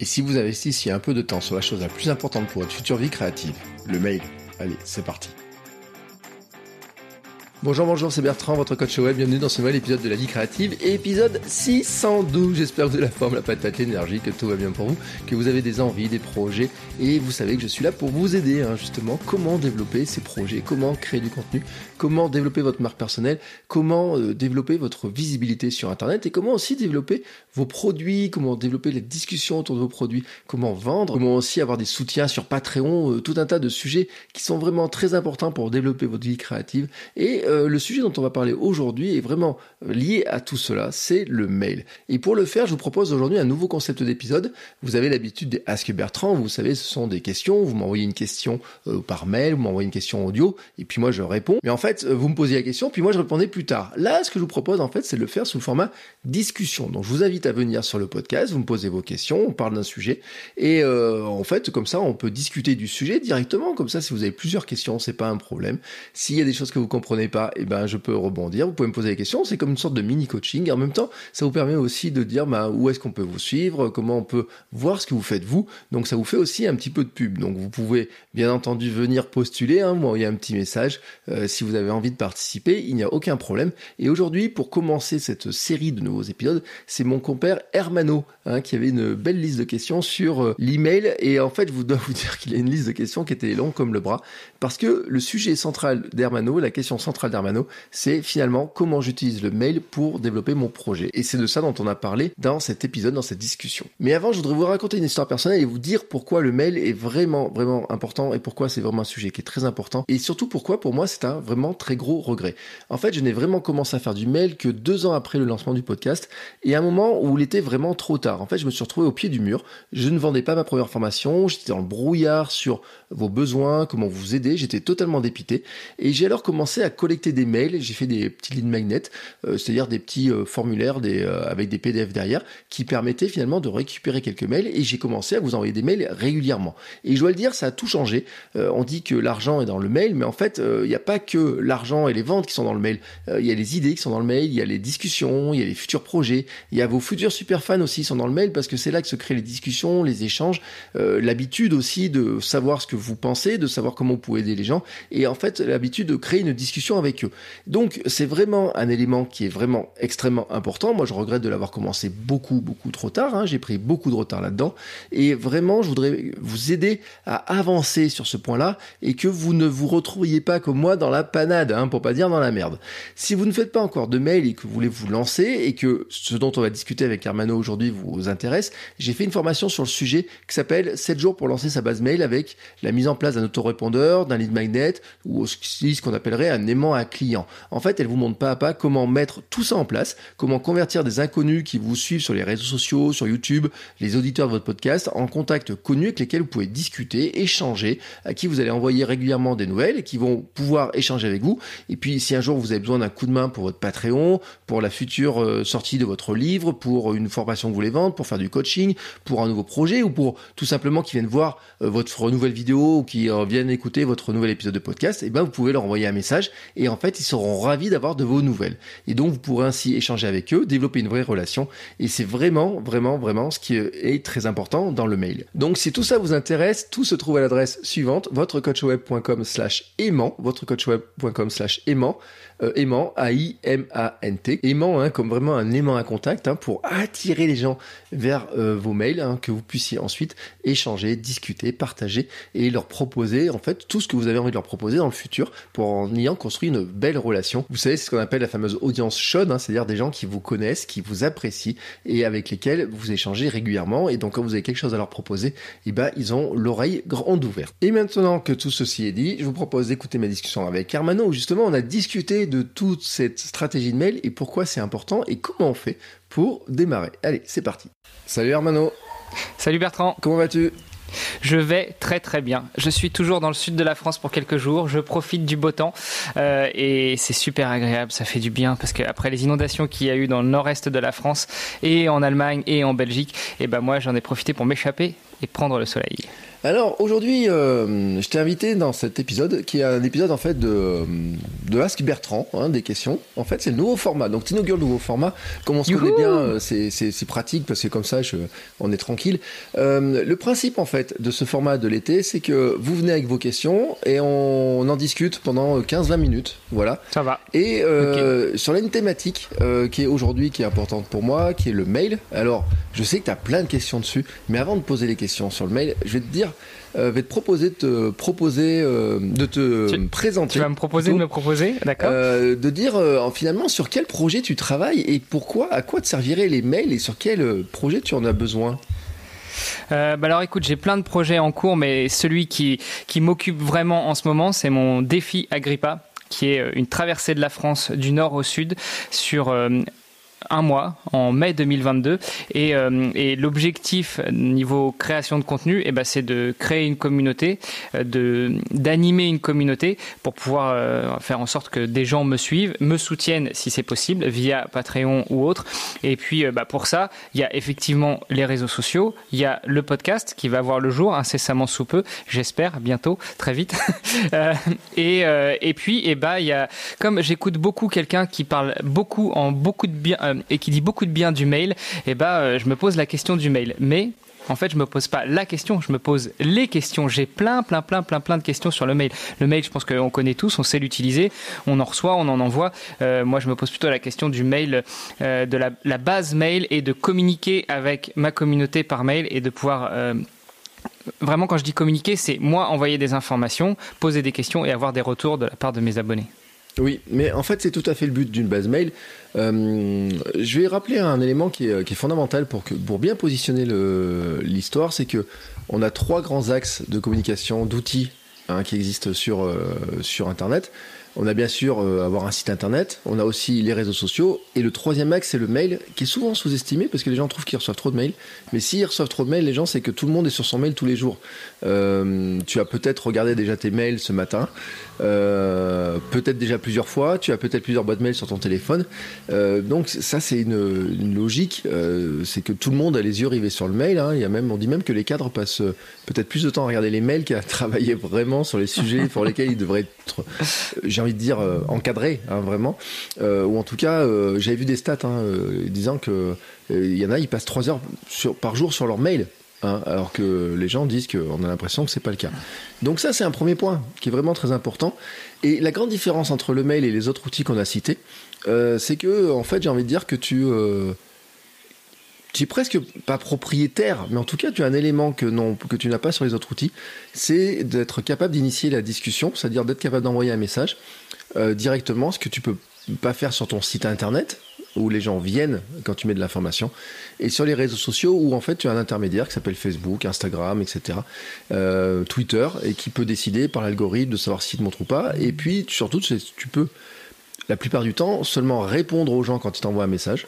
Et si vous investissiez un peu de temps sur la chose la plus importante pour votre future vie créative, le mail, allez, c'est parti. Bonjour, bonjour, c'est Bertrand, votre coach web. Bienvenue dans ce nouvel épisode de la vie créative, épisode 612. J'espère que vous la forme, la patate, l'énergie, que tout va bien pour vous, que vous avez des envies, des projets, et vous savez que je suis là pour vous aider, hein, justement, comment développer ces projets, comment créer du contenu, comment développer votre marque personnelle, comment euh, développer votre visibilité sur Internet, et comment aussi développer vos produits, comment développer les discussions autour de vos produits, comment vendre, comment aussi avoir des soutiens sur Patreon, euh, tout un tas de sujets qui sont vraiment très importants pour développer votre vie créative. Et euh, le sujet dont on va parler aujourd'hui est vraiment lié à tout cela, c'est le mail. Et pour le faire, je vous propose aujourd'hui un nouveau concept d'épisode. Vous avez l'habitude des Ask Bertrand, vous savez, ce sont des questions, vous m'envoyez une question euh, par mail, vous m'envoyez une question audio, et puis moi je réponds. Mais en fait, euh, vous me posez la question, puis moi je répondais plus tard. Là, ce que je vous propose en fait, c'est de le faire sous le format discussion. Donc je vous invite à venir sur le podcast, vous me posez vos questions, on parle d'un sujet, et euh, en fait, comme ça, on peut discuter du sujet directement. Comme ça, si vous avez plusieurs questions, c'est pas un problème. S'il y a des choses que vous comprenez pas, et eh ben je peux rebondir. Vous pouvez me poser des questions. C'est comme une sorte de mini coaching. En même temps, ça vous permet aussi de dire bah, où est-ce qu'on peut vous suivre, comment on peut voir ce que vous faites vous? Donc ça vous fait aussi un petit peu de pub. Donc vous pouvez bien entendu venir postuler, hein, m'envoyer un petit message euh, si vous avez envie de participer. Il n'y a aucun problème. Et aujourd'hui, pour commencer cette série de nouveaux épisodes, c'est mon compère Hermano hein, qui avait une belle liste de questions sur euh, l'email. Et en fait, je dois vous dire qu'il a une liste de questions qui était longue comme le bras parce que le sujet central d'Hermano, la question centrale d'Hermano, c'est finalement comment j'utilise le mail pour développer mon projet. Et c'est de ça dont on a parlé dans cet épisode, dans cette discussion. Mais avant, je voudrais vous raconter une histoire personnelle et vous dire pourquoi le mail est vraiment, vraiment important et pourquoi c'est vraiment un sujet qui est très important. Et surtout pourquoi, pour moi, c'est un vraiment très gros regret. En fait, je n'ai vraiment commencé à faire du mail que deux ans après le lancement du podcast et à un moment où il était vraiment trop tard. En fait, je me suis retrouvé au pied du mur. Je ne vendais pas ma première formation. J'étais dans le brouillard sur vos besoins, comment vous aider. J'étais totalement dépité. Et j'ai alors commencé à collecter des mails j'ai fait des petits lead magnets, euh, c'est-à-dire des petits euh, formulaires euh, avec des PDF derrière qui permettaient finalement de récupérer quelques mails et j'ai commencé à vous envoyer des mails régulièrement. Et je dois le dire, ça a tout changé. on dit que l'argent est dans le mail, mais en fait, il n'y a pas que l'argent et les ventes qui sont dans le mail. Il y a les idées qui sont dans le mail, il y a les discussions, il y a les futurs projets, il y a vos futurs super fans aussi qui sont dans le mail parce que c'est là que se créent les discussions, les échanges, l'habitude aussi de savoir ce que vous pensez, de savoir comment vous pouvez aider les gens et en fait l'habitude de créer une discussion avec eux. Donc c'est vraiment un élément qui est vraiment extrêmement important. Moi je regrette de l'avoir commencé beaucoup beaucoup trop tard. Hein. J'ai pris beaucoup de retard là-dedans. Et vraiment je voudrais vous aider à avancer sur ce point-là et que vous ne vous retrouviez pas comme moi dans la panade, hein, pour pas dire dans la merde. Si vous ne faites pas encore de mail et que vous voulez vous lancer et que ce dont on va discuter avec Armano aujourd'hui vous intéresse, j'ai fait une formation sur le sujet qui s'appelle 7 jours pour lancer sa base mail avec la mise en place d'un autorépondeur, d'un lead magnet ou ce qu'on appellerait un aimant client. En fait, elle vous montre pas à pas comment mettre tout ça en place, comment convertir des inconnus qui vous suivent sur les réseaux sociaux, sur YouTube, les auditeurs de votre podcast, en contacts connus avec lesquels vous pouvez discuter, échanger, à qui vous allez envoyer régulièrement des nouvelles et qui vont pouvoir échanger avec vous. Et puis, si un jour vous avez besoin d'un coup de main pour votre Patreon, pour la future euh, sortie de votre livre, pour une formation que vous voulez vendre, pour faire du coaching, pour un nouveau projet ou pour tout simplement qui viennent voir euh, votre nouvelle vidéo ou qui euh, viennent écouter votre nouvel épisode de podcast, et eh ben vous pouvez leur envoyer un message et en fait ils seront ravis d'avoir de vos nouvelles. Et donc, vous pourrez ainsi échanger avec eux, développer une vraie relation. Et c'est vraiment, vraiment, vraiment ce qui est très important dans le mail. Donc, si tout ça vous intéresse, tout se trouve à l'adresse suivante, votrecoachweb.com slash aimant, votrecoachweb.com slash aimant, euh, aimant, A-I-M-A-N-T. Aimant, hein, comme vraiment un aimant à contact, hein, pour attirer les gens vers euh, vos mails, hein, que vous puissiez ensuite échanger, discuter, partager et leur proposer, en fait, tout ce que vous avez envie de leur proposer dans le futur pour en ayant construit une belle relation. Vous savez, c'est ce qu'on appelle la fameuse audience chaude, hein, c'est-à-dire des gens qui vous connaissent, qui vous apprécient et avec lesquels vous échangez régulièrement. Et donc, quand vous avez quelque chose à leur proposer, eh ben, ils ont l'oreille grande ouverte. Et maintenant que tout ceci est dit, je vous propose d'écouter ma discussion avec Hermano où justement on a discuté de toute cette stratégie de mail et pourquoi c'est important et comment on fait pour démarrer. Allez, c'est parti. Salut Hermano. Salut Bertrand. Comment vas-tu? Je vais très très bien. Je suis toujours dans le sud de la France pour quelques jours. Je profite du beau temps euh, et c'est super agréable. Ça fait du bien parce qu'après les inondations qu'il y a eu dans le nord-est de la France et en Allemagne et en Belgique, et eh ben moi j'en ai profité pour m'échapper et prendre le soleil. Alors aujourd'hui, euh, je t'ai invité dans cet épisode, qui est un épisode en fait de, de Ask Bertrand, hein, des questions. En fait, c'est le nouveau format. Donc t'inaugures le nouveau format. Comme on se connaît bien, euh, c'est pratique parce que comme ça, je, on est tranquille. Euh, le principe en fait de ce format de l'été, c'est que vous venez avec vos questions et on, en discute pendant 15-20 minutes. Voilà. Ça va. Et sur une thématique qui est aujourd'hui qui est importante pour moi, qui est le mail. Alors, je sais que tu as plein de questions dessus, mais avant de poser les questions sur le mail, je vais te dire euh, vais te proposer de te proposer euh, de te présenter. Tu vas me proposer de me proposer, d'accord euh, De dire finalement sur quel projet tu travailles et pourquoi, à quoi te serviraient les mails et sur quel projet tu en as besoin? bah alors écoute, j'ai plein de projets en cours, mais celui qui, qui m'occupe vraiment en ce moment, c'est mon défi Agrippa qui est une traversée de la France du nord au sud sur un mois, en mai 2022. Et, euh, et l'objectif niveau création de contenu, eh ben, c'est de créer une communauté, euh, de d'animer une communauté pour pouvoir euh, faire en sorte que des gens me suivent, me soutiennent si c'est possible via Patreon ou autre. Et puis bah, pour ça, il y a effectivement les réseaux sociaux, il y a le podcast qui va voir le jour incessamment sous peu, j'espère bientôt, très vite. et, et puis, et eh bah, il y a, comme j'écoute beaucoup quelqu'un qui parle beaucoup en beaucoup de bien euh, et qui dit beaucoup de bien du mail, eh ben, euh, je me pose la question du mail. Mais en fait, je me pose pas la question, je me pose les questions. J'ai plein, plein, plein, plein, plein de questions sur le mail. Le mail, je pense qu'on connaît tous, on sait l'utiliser, on en reçoit, on en envoie. Euh, moi, je me pose plutôt la question du mail, de la, base mail et de communiquer avec ma communauté par mail et de pouvoir vraiment, quand je dis communiquer, c'est moi envoyer des informations, poser des questions et avoir des retours de la part de mes abonnés. Oui, mais en fait, c'est tout à fait le but d'une base mail. Euh, je vais rappeler un élément qui est, fondamental pour, bien positionner l'histoire, c'est que on a trois grands axes de communication, d'outils hein, qui existent sur, euh, sur Internet. On a bien sûr euh, avoir un site internet, on a aussi les réseaux sociaux, et le troisième axe c'est le mail, qui est souvent sous-estimé parce que les gens trouvent qu'ils reçoivent trop de mails. Mais s'ils reçoivent trop de mails, les gens c'est que tout le monde est sur son mail tous les jours. Tu as peut-être regardé déjà tes mails ce matin, euh, peut-être déjà plusieurs fois, tu as peut-être plusieurs boîtes mails sur ton téléphone. donc ça c'est une, logique, c'est que tout le monde a les yeux rivés sur le mail. Hein. Il y a même, on dit même que les cadres passent peut-être plus de temps à regarder les mails qu'à travailler vraiment sur les sujets pour lesquels ils devraient être, j'ai de dire euh, encadré, hein, vraiment. Euh, ou en tout cas, euh, j'avais vu des stats hein, disant que il y en a, ils passent 3 heures par jour sur leur mail. Hein, alors que les gens disent qu'on a l'impression que c'est pas le cas. Donc ça, c'est un premier point qui est vraiment très important. Et la grande différence entre le mail et les autres outils qu'on a cités, c'est que, en fait, j'ai envie de dire que tu tu es presque pas propriétaire, mais en tout cas, tu as un élément que, non, que tu n'as pas sur les autres outils, c'est d'être capable d'initier la discussion, c'est-à-dire d'être capable d'envoyer un message euh, directement, ce que tu peux pas faire sur ton site internet, où les gens viennent quand tu mets de l'information, et sur les réseaux sociaux où en fait tu as un intermédiaire qui s'appelle Facebook, Instagram, etc., euh, Twitter, et qui peut décider par l'algorithme de savoir si te montre ou pas, et puis surtout tu peux la plupart du temps seulement répondre aux gens quand ils t'envoient un message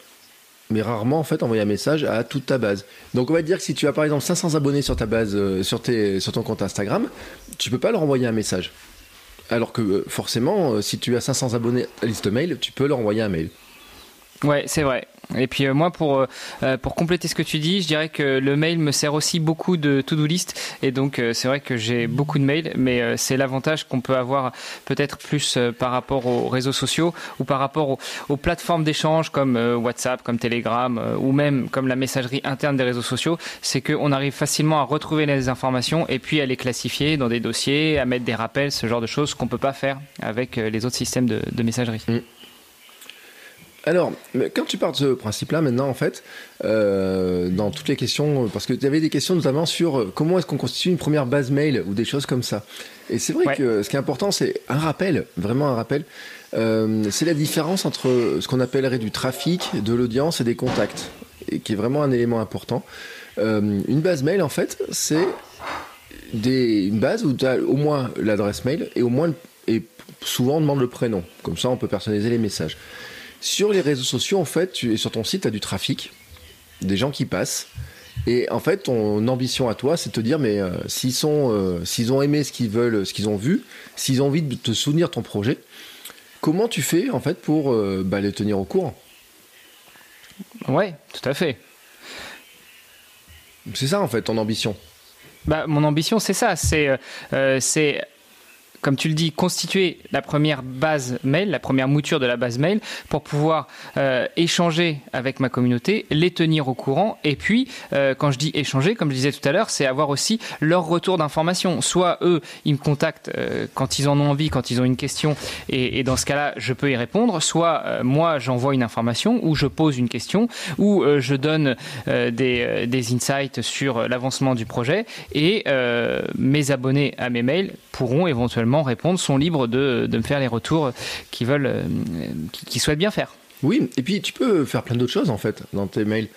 mais rarement en fait envoyer un message à toute ta base. Donc on va dire que si tu as par exemple 500 abonnés sur ta base, euh, sur, ton compte Instagram, tu peux pas leur envoyer un message. Alors que euh, forcément, si tu as 500 abonnés à liste mail, tu peux leur envoyer un mail. Ouais, c'est vrai. Et puis euh, moi, pour, euh, pour compléter ce que tu dis, je dirais que le mail me sert aussi beaucoup de to-do list. Et donc, euh, c'est vrai que j'ai beaucoup de mails, mais c'est l'avantage qu'on peut avoir peut-être plus par rapport aux réseaux sociaux ou par rapport aux, plateformes d'échange comme WhatsApp, comme Telegram ou même comme la messagerie interne des réseaux sociaux. C'est qu'on arrive facilement à retrouver les informations et puis à les classifier dans des dossiers, à mettre des rappels, ce genre de choses qu'on peut pas faire avec les autres systèmes de, messagerie. Mm. Alors, quand tu pars de ce principe-là, maintenant, en fait, euh, dans toutes les questions, parce que tu avais des questions notamment sur euh, comment est-ce qu'on constitue une première base mail ou des choses comme ça. Et c'est vrai que ce qui est important, c'est un rappel, vraiment un rappel. Euh, c'est la différence entre ce qu'on appellerait du trafic, de l'audience et des contacts, et qui est vraiment un élément important. une base mail, en fait, c'est une base où tu as au moins l'adresse mail et au moins et souvent on demande le prénom. Comme ça, on peut personnaliser les messages. Sur les réseaux sociaux, en fait, tu, sur ton site, tu as du trafic, des gens qui passent. Et en fait, ton ambition à toi, c'est de te dire, mais euh, s'ils sont, euh, s'ils ont aimé ce qu'ils veulent, ce qu'ils ont vu, s'ils ont envie de te soutenir ton projet, comment tu fais en fait pour euh, bah, les tenir au courant? Ouais, tout à fait. C'est ça en fait ton ambition. Bah, mon ambition, c'est ça. C'est, c'est comme tu le dis, constituer la première base mail, la première mouture de la base mail, pour pouvoir euh, échanger avec ma communauté, les tenir au courant. Et puis, euh, quand je dis échanger, comme je disais tout à l'heure, c'est avoir aussi leur retour d'information. Soit eux, ils me contactent euh, quand ils en ont envie, quand ils ont une question, et, dans ce cas-là, je peux y répondre. Soit moi, j'envoie une information, ou je pose une question, ou je donne des insights sur l'avancement du projet, et mes abonnés à mes mails pourront éventuellement répondre, sont libres de, de me faire les retours qu'ils veulent, euh, qu'ils souhaitent bien faire. Oui, et puis tu peux faire plein d'autres choses en fait dans tes mails.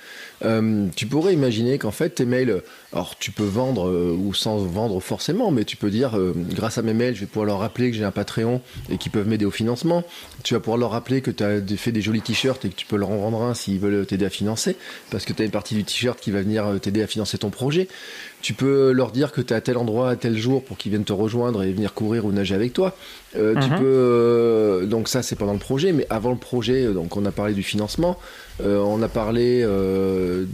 Euh, tu pourrais imaginer qu'en fait tes mails, alors tu peux vendre euh, ou sans vendre forcément, mais tu peux dire grâce à mes mails, je vais pouvoir leur rappeler que j'ai un Patreon et qu'ils peuvent m'aider au financement. Tu vas pouvoir leur rappeler que tu as fait des jolis t-shirts et que tu peux leur en vendre un s'ils veulent t'aider à financer, parce que tu as une partie du t-shirt qui va venir t'aider à financer ton projet. Tu peux leur dire que tu es à tel endroit à tel jour pour qu'ils viennent te rejoindre et venir courir ou nager avec toi. Euh, tu mhm. peux euh, donc ça c'est pendant le projet, mais avant le projet, euh, donc on a parlé du financement, on a parlé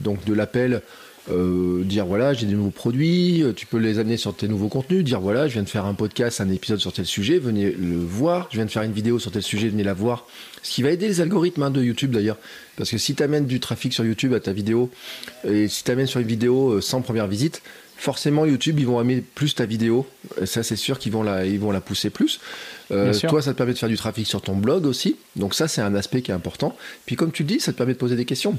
donc de l'appel. dire voilà j'ai des nouveaux produits, tu peux les amener sur tes nouveaux contenus, dire voilà je viens de faire un podcast, un épisode sur tel sujet, venez le voir, je viens de faire une vidéo sur tel sujet, venez la voir. Ce qui va aider les algorithmes hein, de YouTube d'ailleurs, parce que si tu amènes du trafic sur YouTube à ta vidéo, et si tu amènes sur une vidéo sans première visite, forcément YouTube ils vont aimer plus ta vidéo. Ça c'est sûr qu'ils vont la, ils vont la pousser plus. Euh, toi ça te permet de faire du trafic sur ton blog aussi. Donc ça c'est un aspect qui est important. Puis comme tu le dis, ça te permet de poser des questions.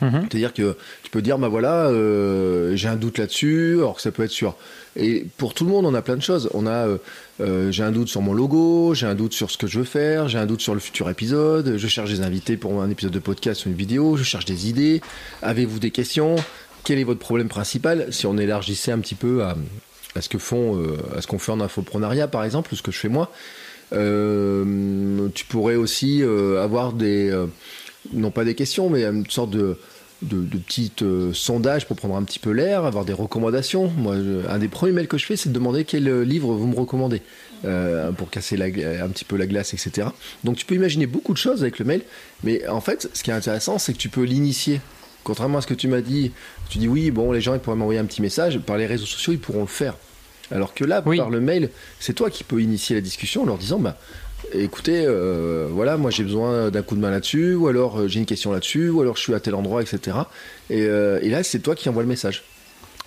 Mhm. C'est-à-dire que tu peux dire, bah voilà, euh, j'ai un doute là-dessus, alors que ça peut être sur. Et pour tout le monde, on a plein de choses. On a, euh, j'ai un doute sur mon logo, j'ai un doute sur ce que je veux faire, j'ai un doute sur le futur épisode, je cherche des invités pour un épisode de podcast ou une vidéo, je cherche des idées. Avez-vous des questions? Quel est votre problème principal Si on élargissait un petit peu à, ce que font, euh, à ce qu'on fait en infoprenariat par exemple, ou ce que je fais moi, euh, tu pourrais aussi euh, avoir des, non pas des questions, mais une sorte de, de, de petites sondages pour prendre un petit peu l'air, avoir des recommandations. Moi, un des premiers mails que je fais, c'est de demander quel livre vous me recommandez pour casser un petit peu la glace, etc. Donc tu peux imaginer beaucoup de choses avec le mail, mais en fait, ce qui est intéressant, c'est que tu peux l'initier Contrairement à ce que tu m'as dit, tu dis oui, bon, les gens ils pourraient m'envoyer un petit message, par les réseaux sociaux ils pourront le faire. Alors que là, par le mail, c'est toi qui peux initier la discussion en leur disant bah écoutez, euh, voilà, moi j'ai besoin d'un coup de main là-dessus, ou alors euh, j'ai une question là-dessus, ou alors je suis à tel endroit, etc. Euh, et, là, c'est toi qui envoie le message.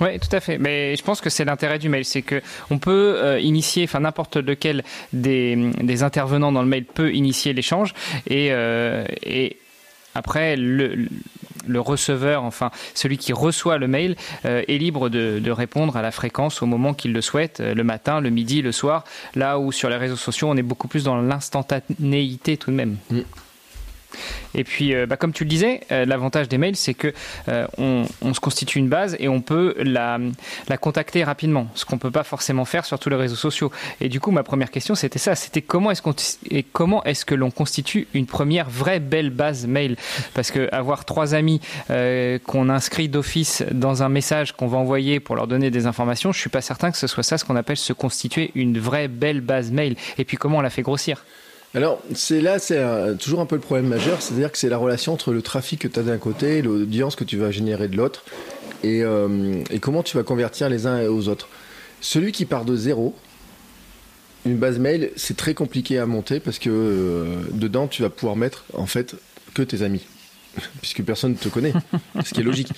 Oui, tout à fait. Mais je pense que c'est l'intérêt du mail, c'est que on peut initier, enfin n'importe lequel des, des, intervenants dans le mail peut initier l'échange et, et après le, le receveur, enfin celui qui reçoit le mail, euh, est libre de, répondre à la fréquence au moment qu'il le souhaite, euh, le matin, le midi, le soir, là où sur les réseaux sociaux on est beaucoup plus dans l'instantanéité tout de même. Mm. Et puis, euh, bah, comme tu le disais, euh, l'avantage des mails, c'est que euh, on, se constitue une base et on peut la, la contacter rapidement, ce qu'on peut pas forcément faire sur tous les réseaux sociaux. Et du coup, ma première question, c'était ça, c'était comment est-ce qu'on et comment est-ce que l'on constitue une première vraie belle base mail? Parce que avoir trois amis qu'on inscrit d'office dans un message qu'on va envoyer pour leur donner des informations, je suis pas certain que ce soit ça ce qu'on appelle se constituer une vraie belle base mail. Et puis comment on la fait grossir? Alors, c'est là, c'est toujours un peu le problème majeur, c'est-à-dire que c'est la relation entre le trafic que tu as d'un côté et l'audience que tu vas générer de l'autre, euh, et, comment tu vas convertir les uns aux autres. Celui qui part de zéro, une base mail, c'est très compliqué à monter parce que euh, dedans, tu vas pouvoir mettre en fait que tes amis. Puisque personne ne te connaît, ce qui est logique.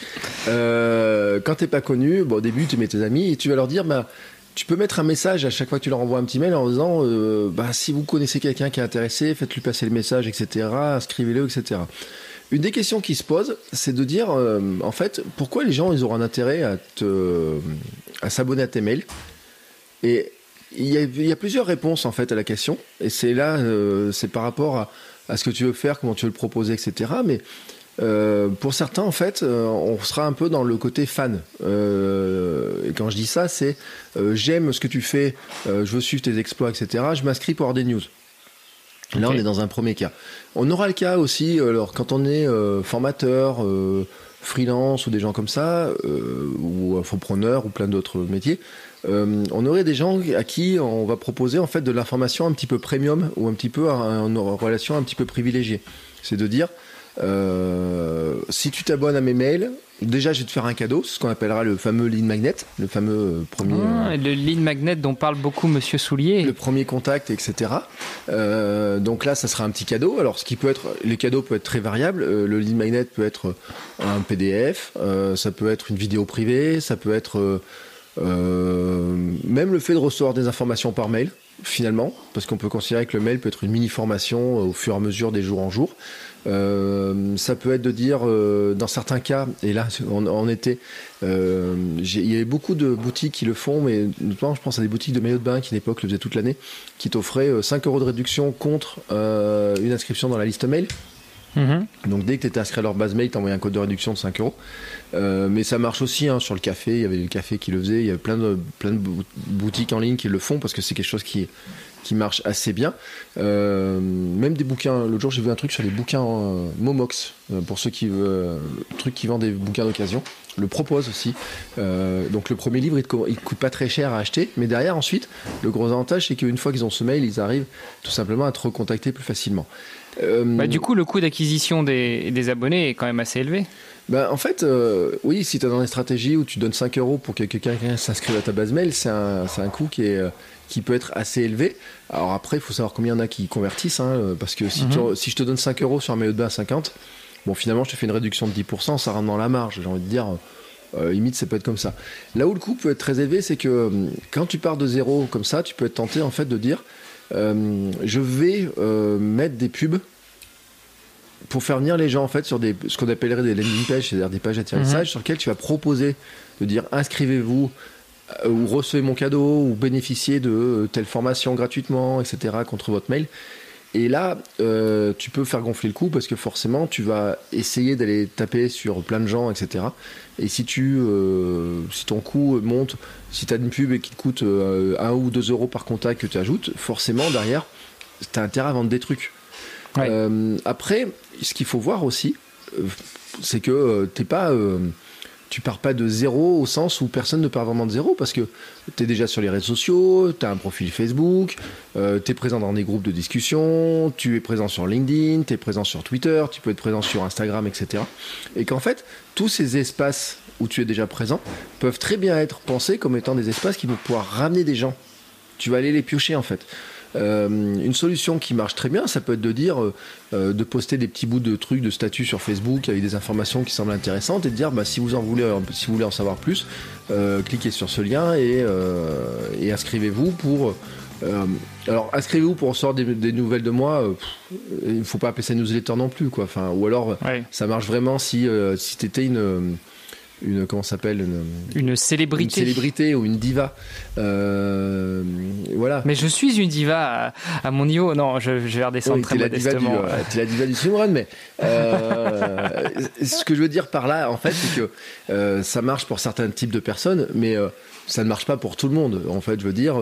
Euh, quand t'es pas connu, bon, au début, tu mets tes amis et tu vas leur dire, bah, tu peux mettre un message à chaque fois que tu leur envoies un petit mail en disant euh, bah, si vous connaissez quelqu'un qui est intéressé, faites-lui passer le message, etc. Inscrivez-le, etc. Une des questions qui se pose, c'est de dire euh, en fait pourquoi les gens ils auront un intérêt à te à s'abonner à tes mails? Et il y, a, plusieurs réponses en fait à la question. Et c'est là, euh, c'est par rapport à, à, ce que tu veux faire, comment tu veux le proposer, etc. Mais euh, pour certains, en fait, euh, on sera un peu dans le côté fan. et quand je dis ça, c'est j'aime ce que tu fais, je veux suivre tes exploits, etc. Je m'inscris pour avoir des news. Là, on est dans un premier cas. On aura le cas aussi, alors quand on est formateur, freelance ou des gens comme ça, ou infopreneur ou plein d'autres métiers, on aurait des gens à qui on va proposer en fait de l'information un petit peu premium ou un petit peu en relation un petit peu privilégiée. C'est de dire, euh, si tu t'abonnes à mes mails, déjà je vais te faire un cadeau, ce qu'on appellera le fameux lead magnet, le fameux euh, premier. Ah, le lead magnet dont parle beaucoup Monsieur Soulier. Le premier contact, etc. Euh, donc là, ça sera un petit cadeau. Alors, ce qui peut être, les cadeaux peuvent être très variables. le lead magnet peut être un PDF, ça peut être une vidéo privée, ça peut être même le fait de recevoir des informations par mail finalement, parce qu'on peut considérer que le mail peut être une mini formation au fur et à mesure des jours en jour. Euh, ça peut être de dire, euh, dans certains cas, et là en été, euh, il y avait beaucoup de boutiques qui le font, mais notamment je pense à des boutiques de maillots de bain qui à l'époque le faisaient toute l'année, qui t'offraient 5 euros de réduction contre une inscription dans la liste mail. Mhm. Donc dès que tu étais inscrit à leur base mail, tu un code de réduction de 5 euros. mais ça marche aussi hein, sur le café, il y avait le café qui le faisait, il y avait plein de, boutiques en ligne qui le font parce que c'est quelque chose qui, marche assez bien. Euh, même des bouquins. L'autre jour, j'ai vu un truc sur les bouquins euh, Momox, euh, pour ceux qui veulent, truc qui des bouquins d'occasion. Le propose aussi. donc le premier livre, il, il coûte pas très cher à acheter, mais derrière ensuite, le gros avantage, c'est qu'une fois qu'ils ont ce mail, ils arrivent tout simplement à te recontacter plus facilement. Bah, du coup, le coût d'acquisition des, des, abonnés est quand même assez élevé. Bah, en fait, oui, si tu es dans une stratégie où tu donnes 5 euros pour que quelqu'un s'inscrive à ta base mail, c'est un, un coût qui est, qui peut être assez élevé. Alors après, il faut savoir combien il y en a qui convertissent, hein, euh, parce que si, mhm. si, je te donne 5 euros sur un maillot de bain à 50, bon, finalement, je te fais une réduction de 10%, ça rentre dans la marge. J'ai envie de dire, euh, limite, ça peut être comme ça. Là où le coût peut être très élevé, c'est que euh, quand tu pars de zéro comme ça, tu peux être tenté en fait de dire, je vais mettre des pubs pour faire venir les gens en fait sur des, ce qu'on appellerait des landing pages, c'est-à-dire des pages d'atterrissage mhm. sur lesquelles tu vas proposer de dire inscrivez-vous euh, ou recevez mon cadeau, ou bénéficiez de telle formation gratuitement, etc., contre votre mail. Et là, euh, tu peux faire gonfler le coup parce que forcément, tu vas essayer d'aller taper sur plein de gens, etc. Et si tu, euh, si ton coût monte, si tu as une pub et qui te coûte 1 ou 2 euros par contact que tu ajoutes, forcément derrière, tu as intérêt à vendre des trucs. après, ce qu'il faut voir aussi, c'est que t'es pas tu pars pas de zéro au sens où personne ne part vraiment de zéro parce que tu es déjà sur les réseaux sociaux, tu as un profil Facebook, euh, tu es présent dans des groupes de discussion, tu es présent sur LinkedIn, tu es présent sur Twitter, tu peux être présent sur Instagram, etc. Et qu'en fait, tous ces espaces où tu es déjà présent peuvent très bien être pensés comme étant des espaces qui vont pouvoir ramener des gens. Tu vas aller les piocher en fait. Euh, une solution qui marche très bien, ça peut être de dire, euh, euh, de poster des petits bouts de trucs, de statuts sur Facebook avec des informations qui semblent intéressantes et de dire, bah, si vous en voulez, si vous voulez en savoir plus, cliquez sur ce lien et, inscrivez-vous pour. alors, inscrivez-vous pour recevoir des, nouvelles de moi. il ne faut pas appeler ça newsletter non plus, quoi. Enfin, ou alors, ça marche vraiment si, si une une comment s'appelle une, célébrité une célébrité. ou une diva. Euh, voilà. Mais je suis une diva à, mon niveau. Non je, vais redescendre très modestement. tu es la diva du swimrun mais euh, ce que je veux dire par là en fait c'est que euh, ça marche pour certains types de personnes mais ça ne marche pas pour tout le monde. En fait je veux dire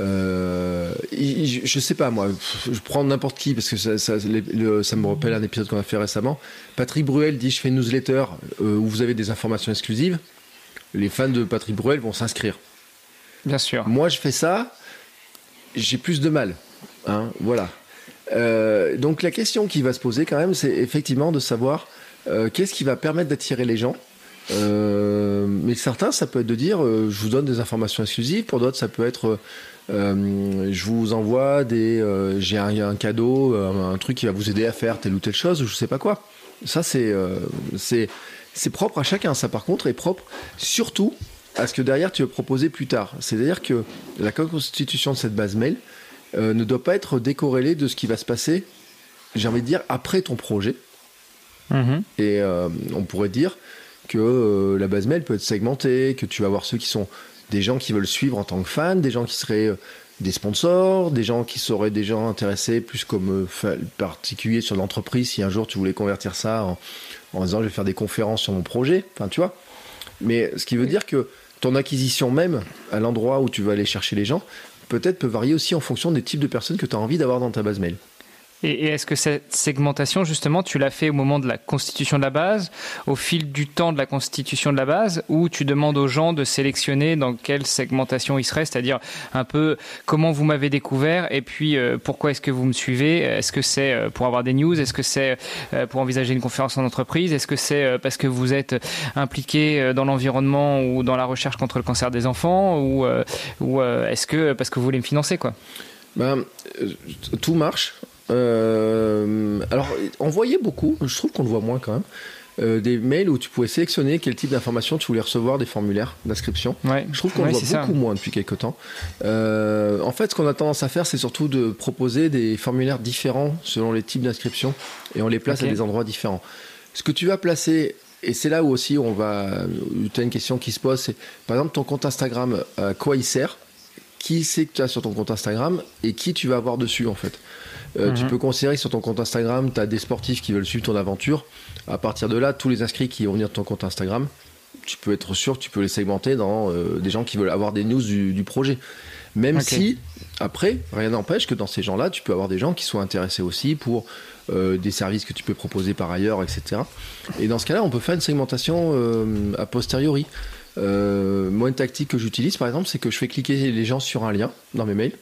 euh, je, sais pas moi, je prends n'importe qui parce que ça, ça, me rappelle un épisode qu'on a fait récemment. Patrick Bruel dit je fais une newsletter euh, où vous avez des informations exclusives. Les fans de Patrick Bruel vont s'inscrire. Bien sûr. Moi je fais ça, j'ai plus de mal. Hein, voilà. Euh, donc la question qui va se poser quand même, c'est effectivement de savoir qu'est-ce qui va permettre d'attirer les gens. mais certains, ça peut être de dire, je vous donne des informations exclusives. Pour d'autres, ça peut être euh, je vous envoie des, euh, j'ai un, cadeau, euh, un truc qui va vous aider à faire telle ou telle chose, je sais pas quoi. Ça c'est, c'est, c'est propre à chacun. Ça par contre est propre surtout à ce que derrière tu veux proposer plus tard. C'est-à-dire que la constitution de cette base mail ne doit pas être décorrélée de ce qui va se passer, j'ai envie de dire, après ton projet. Mm-hmm. Et on pourrait dire que la base mail peut être segmentée, que tu vas avoir ceux qui sont des gens qui veulent suivre en tant que fans, des gens qui seraient euh, des sponsors, des gens qui seraient déjà intéressés plus comme euh, particulier sur l'entreprise si un jour tu voulais convertir ça en, en disant je vais faire des conférences sur mon projet, enfin tu vois. Mais ce qui veut dire que ton acquisition même à l'endroit où tu vas aller chercher les gens peut-être peut varier aussi en fonction des types de personnes que tu as envie d'avoir dans ta base mail. Et, est-ce que cette segmentation, justement, tu l'as fait au moment de la constitution de la base, au fil du temps de la constitution de la base, ou tu demandes aux gens de sélectionner dans quelle segmentation ils seraient, c'est-à-dire un peu comment vous m'avez découvert et puis euh, pourquoi est-ce que vous me suivez? Est-ce que c'est euh, pour avoir des news? Est-ce que c'est euh, pour envisager une conférence en entreprise? Est-ce que c'est parce que vous êtes impliqué dans l'environnement ou dans la recherche contre le cancer des enfants Ou, ou est-ce que parce que vous voulez me financer quoi? Ben, tout marche. Euh, alors, on voyait beaucoup, je trouve qu'on le voit moins quand même. Euh, des mails où tu pouvais sélectionner quel type d'informations tu voulais recevoir des formulaires d'inscription. je trouve qu'on le voit beaucoup moins depuis quelques temps. Euh, en fait, ce qu'on a tendance à faire, c'est surtout de proposer des formulaires différents selon les types d'inscription et on les place à des endroits différents. Ce que tu vas placer, et c'est là où aussi on va. Tu as une question qui se pose, c'est par exemple ton compte Instagram, à quoi il sert? Qui c'est que tu as sur ton compte Instagram et qui tu vas avoir dessus en fait euh, tu mhm. peux considérer que sur ton compte Instagram, tu as des sportifs qui veulent suivre ton aventure. À partir de là, tous les inscrits qui vont venir de ton compte Instagram, tu peux être sûr que tu peux les segmenter dans euh, des gens qui veulent avoir des news du, projet. Même si, après, rien n'empêche que dans ces gens-là, tu peux avoir des gens qui soient intéressés aussi pour euh, des services que tu peux proposer par ailleurs, etc. Et dans ce cas-là, on peut faire une segmentation a posteriori. Moi, une tactique que j'utilise, par exemple, c'est que je fais cliquer les gens sur un lien dans mes mails.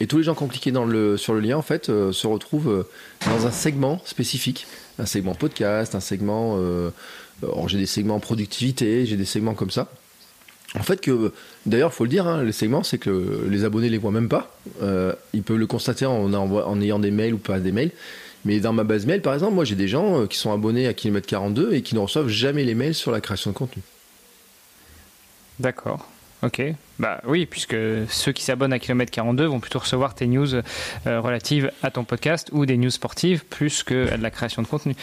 Et tous les gens qui ont cliqué dans le, sur le lien, en fait, euh, se retrouvent euh, dans un segment spécifique. Un segment podcast, un segment. Euh, j'ai des segments productivité, j'ai des segments comme ça. En fait, que d'ailleurs, il faut le dire, hein, les segments, c'est que les abonnés les voient même pas. ils peuvent le constater en, en, ayant des mails ou pas des mails. Mais dans ma base mail, par exemple, moi, j'ai des gens qui sont abonnés à Kilomètre 42 et qui ne reçoivent jamais les mails sur la création de contenu. D'accord. Ok, bah oui, puisque ceux qui s'abonnent à Kilomètre 42 vont plutôt recevoir tes news euh, relatives à ton podcast ou des news sportives plus que à de la création de contenu.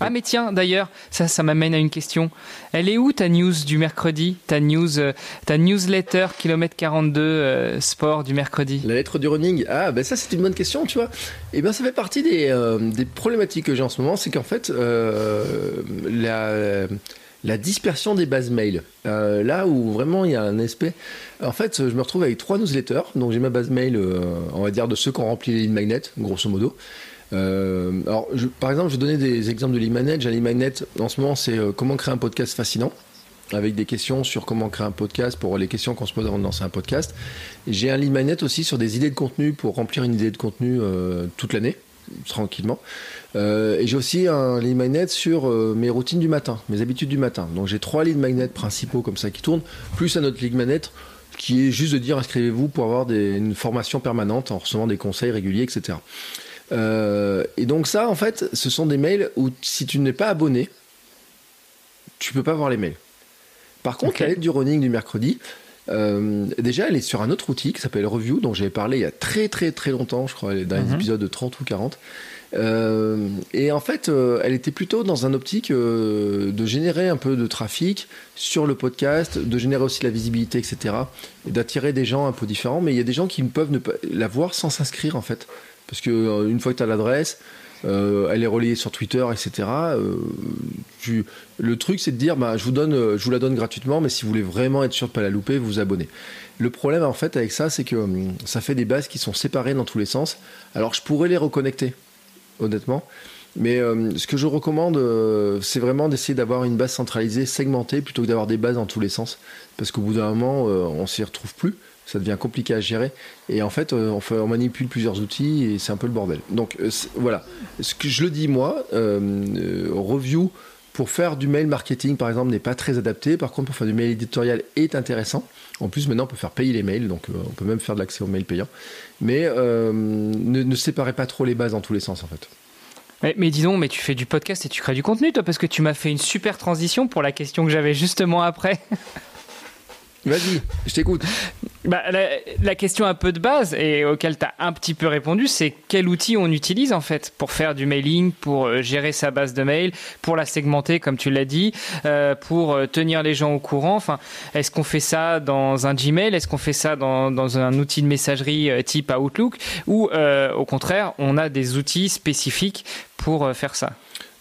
Ah mais tiens, d'ailleurs, ça, ça m'amène à une question. Elle est où ta news du mercredi, ta news, euh, ta newsletter kilomètre 42 euh, sport du mercredi? La lettre du running. Ah ben ça c'est une bonne question, tu vois. Eh bien ça fait partie des, des problématiques que j'ai en ce moment, c'est qu'en fait la la dispersion des bases mail. Euh, là où vraiment il y a un aspect. En fait, je me retrouve avec trois newsletters. Donc j'ai ma base mail, euh, on va dire, de ceux qui ont rempli les lignes magnet, grosso modo. Euh, alors, par exemple, je vais donner des exemples de lignes magnet. J'ai magnet, en ce moment, c'est comment créer un podcast fascinant. Avec des questions sur comment créer un podcast pour les questions qu'on se pose avant de lancer un podcast. J'ai un ligne magnet aussi sur des idées de contenu pour remplir une idée de contenu toute l'année tranquillement. Euh, et j'ai aussi un lead magnet sur euh, mes routines du matin, mes habitudes du matin. Donc j'ai trois lead magnets principaux comme ça qui tournent, plus un autre lead magnet qui est juste de dire inscrivez-vous pour avoir des, une formation permanente en recevant des conseils réguliers, etc. Euh, et donc ça, en fait, ce sont des mails où si tu n'es pas abonné, tu peux pas voir les mails. Par contre, la lettre du running du mercredi, déjà, elle est sur un autre outil qui s'appelle Review, dont j'avais parlé il y a très très très longtemps, je crois, dans les mhm. épisodes de 30 ou 40. Euh, et en fait, euh, elle était plutôt dans un optique euh, de générer un peu de trafic sur le podcast, de générer aussi la visibilité, etc. Et d'attirer des gens un peu différents. Mais il y a des gens qui ne peuvent ne pas la voir sans s'inscrire, en fait. Parce que une fois que tu as l'adresse, elle est relayée sur Twitter, etc. Tu, le truc, c'est de dire, bah, je vous donne, je vous la donne gratuitement, mais si vous voulez vraiment être sûr de pas la louper, vous vous abonnez. Le problème, en fait, avec ça, c'est que hum, ça fait des bases qui sont séparées dans tous les sens. Alors, je pourrais les reconnecter honnêtement. Mais euh, ce que je recommande, euh, c'est vraiment d'essayer d'avoir une base centralisée, segmentée, plutôt que d'avoir des bases dans tous les sens. Parce qu'au bout d'un moment, euh, on s'y retrouve plus. Ça devient compliqué à gérer. Et en fait, on, fait, on manipule plusieurs outils et c'est un peu le bordel. Donc voilà. Ce que je le dis moi, review pour faire du mail marketing, par exemple, n'est pas très adapté. Par contre, pour faire du mail éditorial est intéressant. En plus, maintenant, on peut faire payer les mails, donc on peut même faire de l'accès aux mails payants mais euh, ne, séparez pas trop les bases dans tous les sens en fait. Mais, mais dis donc, mais tu fais du podcast et tu crées du contenu toi, parce que tu m'as fait une super transition pour la question que j'avais justement après. Vas-y, je t'écoute. Bah, la, question un peu de base et auquel tu as un petit peu répondu, c'est quel outil on utilise en fait pour faire du mailing, pour euh, gérer sa base de mail, pour la segmenter comme tu l'as dit, euh, pour euh, tenir les gens au courant? Enfin, est-ce qu'on fait ça dans un Gmail? Est-ce qu'on fait ça dans, dans, un outil de messagerie type Outlook? Ou au contraire, on a des outils spécifiques pour faire ça?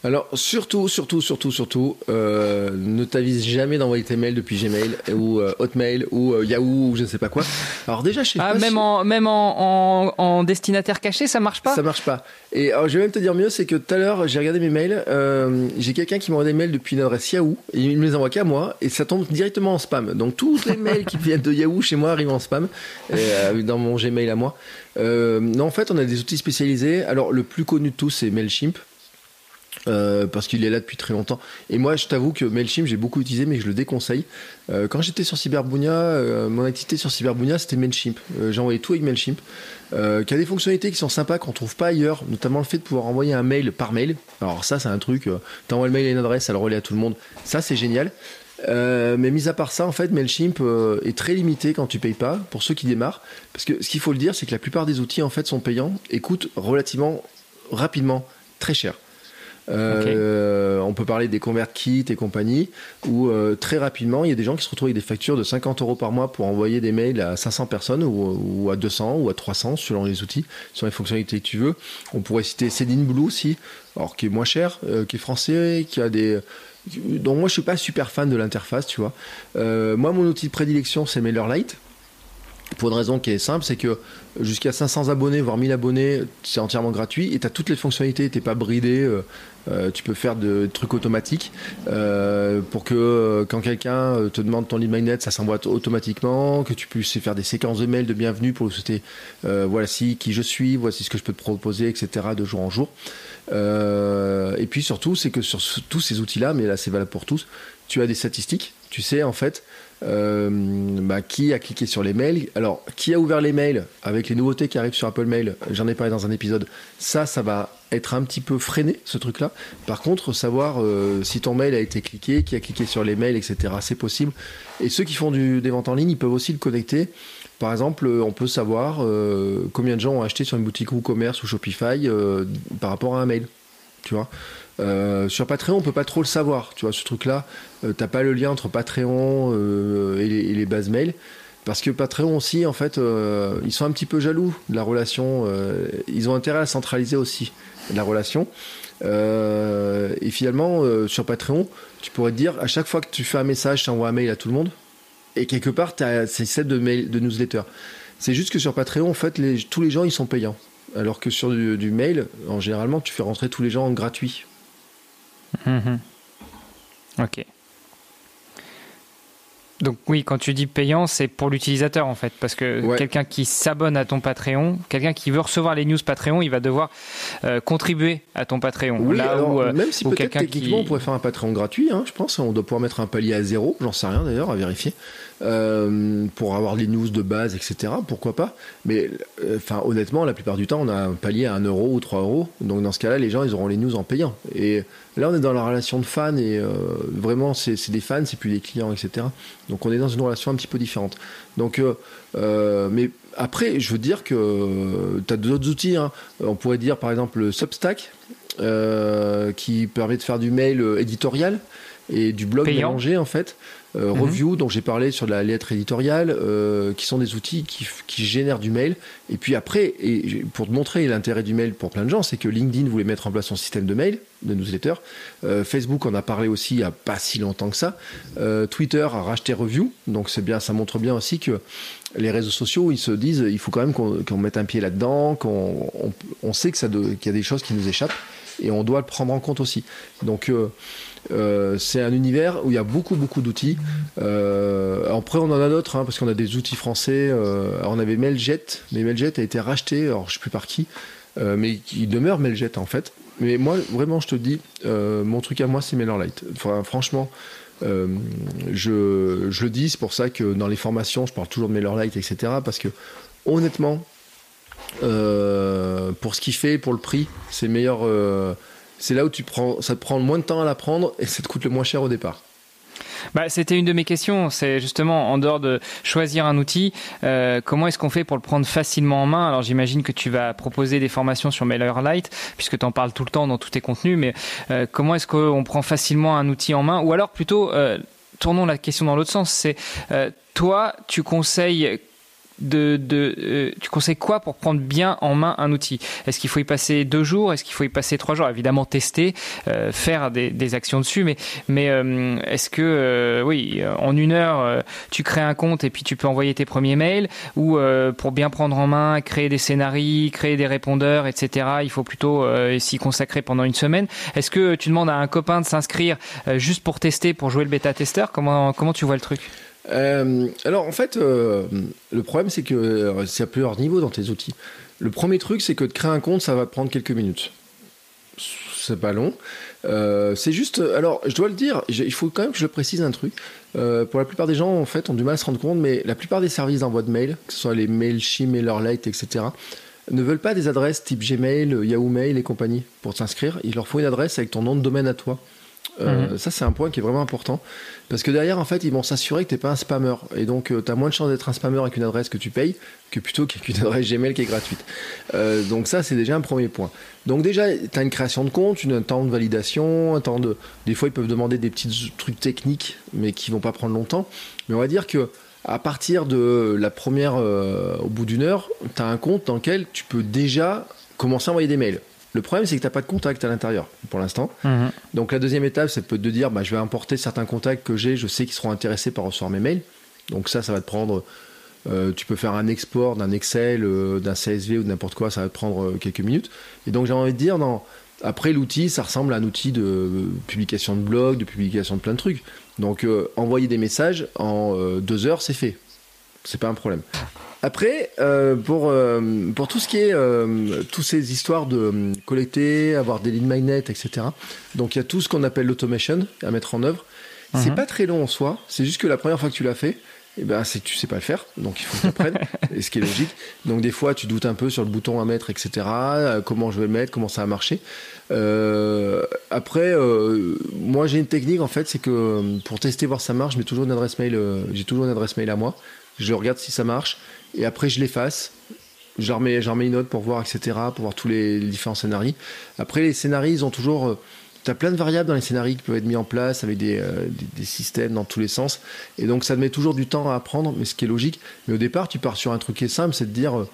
Alors surtout, surtout, surtout, surtout, euh, ne t'avise jamais d'envoyer tes mails depuis Gmail ou euh, Hotmail ou euh, Yahoo ou je ne sais pas quoi. Alors déjà, je sais ah, pas même en même en, en, destinataire caché, ça marche pas? Ça marche pas. Et alors, je vais même te dire mieux, c'est que tout à l'heure, j'ai regardé mes mails. j'ai quelqu'un qui m'envoie des mails depuis une adresse Yahoo et il me les envoie qu'à moi et ça tombe directement en spam. Donc tous les mails qui viennent de Yahoo chez moi arrivent en spam dans mon Gmail à moi. non, en fait, on a des outils spécialisés. Alors le plus connu de tous, c'est Mailchimp. Euh, parce qu'il est là depuis très longtemps. Et moi, je t'avoue que Mailchimp, j'ai beaucoup utilisé, mais je le déconseille. Euh, quand j'étais sur Cyberbunia, euh, mon activité sur Cyberbunia, c'était Mailchimp. j'ai envoyé tout avec Mailchimp, qui a des fonctionnalités qui sont sympas qu'on trouve pas ailleurs, notamment le fait de pouvoir envoyer un mail par mail. Alors ça, c'est un truc. tu envoies le mail à une adresse, ça le relaie à tout le monde. Ça, c'est génial. mais mis à part ça, en fait, Mailchimp est très limité quand tu payes pas pour ceux qui démarrent, parce que ce qu'il faut le dire, c'est que la plupart des outils en fait sont payants et coûtent relativement rapidement très cher. Euh, on peut parler des ConvertKit et compagnie, où euh, très rapidement, il y a des gens qui se retrouvent avec des factures de 50 euros par mois pour envoyer des mails à 500 personnes ou, à 200 ou à 300 selon les outils, selon les fonctionnalités que tu veux. On pourrait citer Céline Blue aussi, alors qui est moins cher, euh, qui est français, qui a des dont moi je suis pas super fan de l'interface, tu vois. moi, mon outil de prédilection, c'est MailerLite pour une raison qui est simple, c'est que jusqu'à 500 abonnés, voire 1000 abonnés, c'est entièrement gratuit et tu as toutes les fonctionnalités, tu pas bridé, euh, euh, tu peux faire de, trucs automatiques euh, pour que quand quelqu'un te demande ton email ça s'emboîte automatiquement, que tu puisses faire des séquences de mails de bienvenue pour le souhaiter voici qui je suis, voici ce que je peux te proposer, etc. de jour en jour. et puis surtout, c'est que sur tous ces outils-là, mais là c'est valable pour tous, tu as des statistiques, tu sais en fait euh, bah, qui a cliqué sur les mails. Alors, qui a ouvert les mails avec les nouveautés qui arrivent sur Apple Mail J'en ai parlé dans un épisode. Ça, ça va être un petit peu freiné, ce truc-là. Par contre, savoir euh, si ton mail a été cliqué, qui a cliqué sur les mails, etc., c'est possible. Et ceux qui font du, des ventes en ligne, ils peuvent aussi le connecter. Par exemple, on peut savoir euh, combien de gens ont acheté sur une boutique WooCommerce ou Shopify par rapport à un mail. Tu vois? Euh, sur Patreon, on peut pas trop le savoir, tu vois, ce truc-là. Euh, t'as pas le lien entre Patreon euh, et, les, bases mail. Parce que Patreon aussi, en fait, ils sont un petit peu jaloux de la relation. ils ont intérêt à centraliser aussi la relation. et finalement, sur Patreon, tu pourrais te dire, à chaque fois que tu fais un message, tu envoies un mail à tout le monde. Et quelque part, c'est celle de, mail, de newsletter. C'est juste que sur Patreon, en fait, tous les gens, ils sont payants. Alors que sur du, mail, en généralement, tu fais rentrer tous les gens en gratuit. Mhm. Ok. Donc oui, quand tu dis payant, c'est pour l'utilisateur en fait, parce que quelqu'un qui s'abonne à ton Patreon, quelqu'un qui veut recevoir les news Patreon, il va devoir euh, contribuer à ton Patreon. Oui, Là où, euh, même si peut-être techniquement on pourrait faire un Patreon gratuit, hein, je pense, on doit pouvoir mettre un palier à zéro, j'en sais rien d'ailleurs, à vérifier. Euh, pour avoir les news de base, etc. Pourquoi pas Mais euh, enfin, honnêtement, la plupart du temps, on a un palier à 1 euro ou 3 euros. Donc dans ce cas-là, les gens, ils auront les news en payant. Et là, on est dans la relation de fans et euh, vraiment, c'est des fans, c'est plus des clients, etc. Donc on est dans une relation un petit peu différente. Donc, mais après, je veux dire que tu as d'autres outils. Hein. On pourrait dire par exemple Substack, qui permet de faire du mail éditorial et du blog mélangé en fait. Euh, mhm. Review, dont j'ai parlé sur la lettre éditoriale, euh, qui sont des outils qui, qui, génèrent du mail. Et puis après, et pour te montrer l'intérêt du mail pour plein de gens, c'est que LinkedIn voulait mettre en place son système de mail, de newsletter. Euh, Facebook en a parlé aussi il n'y a pas si longtemps que ça. Twitter a racheté Review, donc c'est bien, ça montre bien aussi que les réseaux sociaux, ils se disent, il faut quand même qu'on mette un pied là-dedans, qu'on on, sait que ça qu'il y a des choses qui nous échappent et on doit le prendre en compte aussi. Donc euh, c'est un univers où il y a beaucoup beaucoup d'outils. Euh, après, on en a d'autres hein, parce qu'on a des outils français. Euh, on avait Mailjet, mais Mailjet a été racheté. Alors je sais plus par qui, mais il demeure Mailjet en fait. Mais moi, vraiment, je te dis, mon truc à moi, c'est MailerLite. Enfin, franchement. je, je, le dis, c'est pour ça que dans les formations, je parle toujours de MailerLite, etc. Parce que honnêtement, pour ce qu'il fait, pour le prix, c'est meilleur c'est là où tu prends, ça te prend le moins de temps à l'apprendre et ça te coûte le moins cher au départ. bah, C'était une de mes questions. C'est justement, en dehors de choisir un outil, euh, comment est-ce qu'on fait pour le prendre facilement en main? Alors j'imagine que tu vas proposer des formations sur MailerLite, puisque tu en parles tout le temps dans tous tes contenus, mais euh, comment est-ce qu'on prend facilement un outil en main? Ou alors plutôt, euh, tournons la question dans l'autre sens, c'est toi, tu conseilles de, de euh, tu conseilles quoi pour prendre bien en main un outil? Est-ce qu'il faut y passer deux jours? Est-ce qu'il faut y passer trois jours? Évidemment, tester, euh, faire des, des, actions dessus, mais, mais euh, est-ce que, oui, en une heure, tu crées un compte et puis tu peux envoyer tes premiers mails? Ou pour bien prendre en main, créer des scénarios, créer des répondeurs, etc., il faut plutôt s'y consacrer pendant une semaine. Est-ce que tu demandes à un copain de s'inscrire juste pour tester, pour jouer le bêta-testeur? Comment, comment tu vois le truc? Euh, alors en fait, euh, le problème c'est que euh, c'est à plusieurs niveaux dans tes outils. Le premier truc c'est que de créer un compte, ça va prendre quelques minutes. C'est pas long. c'est juste. Alors, je dois le dire, il faut quand même que je précise un truc. pour la plupart des gens, en fait, ont du mal à se rendre compte, mais la plupart des services d'envoi de mail, que ce soit les MailChimp, MailerLite, etc., ne veulent pas des adresses type Gmail, Yahoo Mail et compagnie pour s'inscrire. Il leur faut une adresse avec ton nom de domaine à toi. Mhm. Ça, c'est un point qui est vraiment important. Parce que derrière, en fait, ils vont s'assurer que tu n'es pas un spammer. Et donc, euh, tu as moins de chances d'être un spammer avec une adresse que tu payes que plutôt qu'avec une adresse Gmail qui est gratuite. Euh, donc, ça, c'est déjà un premier point. Donc, déjà, tu as une création de compte, un temps de validation, un temps de. Des fois, ils peuvent demander des petits trucs techniques, mais qui vont pas prendre longtemps. Mais on va dire que à partir de la première, euh, au bout d'une heure, tu as un compte dans lequel tu peux déjà commencer à envoyer des mails. Le problème, c'est que tu n'as pas de contact à l'intérieur pour l'instant. Mhm. Donc la deuxième étape, c'est peut de dire, bah, je vais importer certains contacts que j'ai, je sais qu'ils seront intéressés par recevoir mes mails. Donc ça, ça va te prendre... Euh, tu peux faire un export d'un Excel, euh, d'un CSV ou n'importe quoi, ça va te prendre euh, quelques minutes. Et donc j'ai envie de dire, après l'outil, ça ressemble à un outil de publication de blog, de publication de plein de trucs. Donc envoyer des messages en deux heures, c'est fait. C'est pas un problème. Après, euh, pour, euh, pour tout ce qui est euh, toutes ces histoires de collecter, avoir des lead magnets, etc. Donc il y a tout ce qu'on appelle l'automation à mettre en œuvre. C'est mhm. pas très long en soi. C'est juste que la première fois que tu l'as fait, eh ben, c'est que tu sais pas le faire, donc il faut que tu apprennes, et ce qui est logique. Donc des fois, tu doutes un peu sur le bouton à mettre, etc. comment je vais le mettre, comment ça va marcher. après, moi j'ai une technique en fait, c'est que pour tester voir si ça marche, toujours une adresse mail, j'ai toujours une adresse mail à moi. Je regarde si ça marche et après je l'efface. J'en remets, une note pour voir, etc., pour voir tous les, différents scénarios. Après, les scénarios, ils ont toujours. Euh, tu as plein de variables dans les scénarios qui peuvent être mis en place avec euh, des, systèmes dans tous les sens. Et donc, ça te met toujours du temps à apprendre, mais ce qui est logique. Mais au départ, tu pars sur un truc qui est simple, c'est de dire.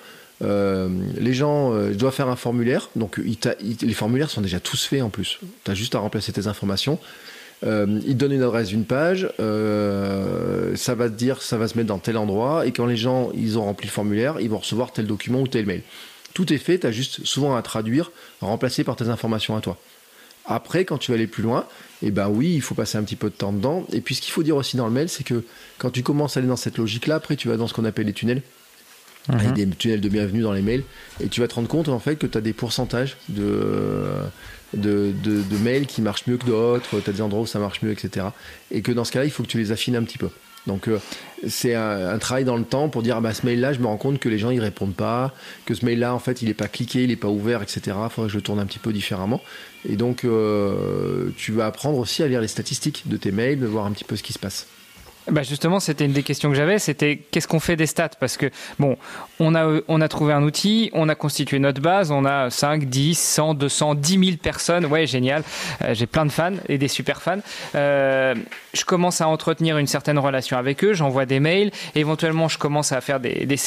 Euh, les gens doivent faire un formulaire, donc les formulaires sont déjà tous faits en plus. Tu as juste à remplacer tes informations. Euh, il donne une adresse d'une page, euh, ça va dire, ça va se mettre dans tel endroit, et quand les gens ils ont rempli le formulaire, ils vont recevoir tel document ou tel mail. Tout est fait, tu as juste souvent à traduire, à remplacer par tes informations à toi. Après, quand tu vas aller plus loin, eh ben oui, il faut passer un petit peu de temps dedans. Et puis ce qu'il faut dire aussi dans le mail, c'est que quand tu commences à aller dans cette logique-là, après tu vas dans ce qu'on appelle les tunnels. Avec mhm. des tunnels de bienvenue dans les mails, et tu vas te rendre compte en fait que tu as des pourcentages de, de, mails qui marchent mieux que d'autres, tu as des endroits où ça marche mieux, etc. Et que dans ce cas-là, il faut que tu les affines un petit peu. Donc euh, c'est un, travail dans le temps pour dire ah bah, ce mail-là, je me rends compte que les gens ils répondent pas, que ce mail-là en fait il n'est pas cliqué, il n'est pas ouvert, etc. Il faudrait que je le tourne un petit peu différemment. Et donc euh, tu vas apprendre aussi à lire les statistiques de tes mails, de voir un petit peu ce qui se passe. Bah justement, c'était une des questions que j'avais, c'était qu'est-ce qu'on fait des stats? Parce que, bon, on a, on a trouvé un outil, on a constitué notre base, on a 5, 10, 100, 200, 10 000 personnes, ouais, génial, euh, j'ai plein de fans et des super fans. Euh, je commence à entretenir une certaine relation avec eux, j'envoie des mails, éventuellement je commence à faire des, des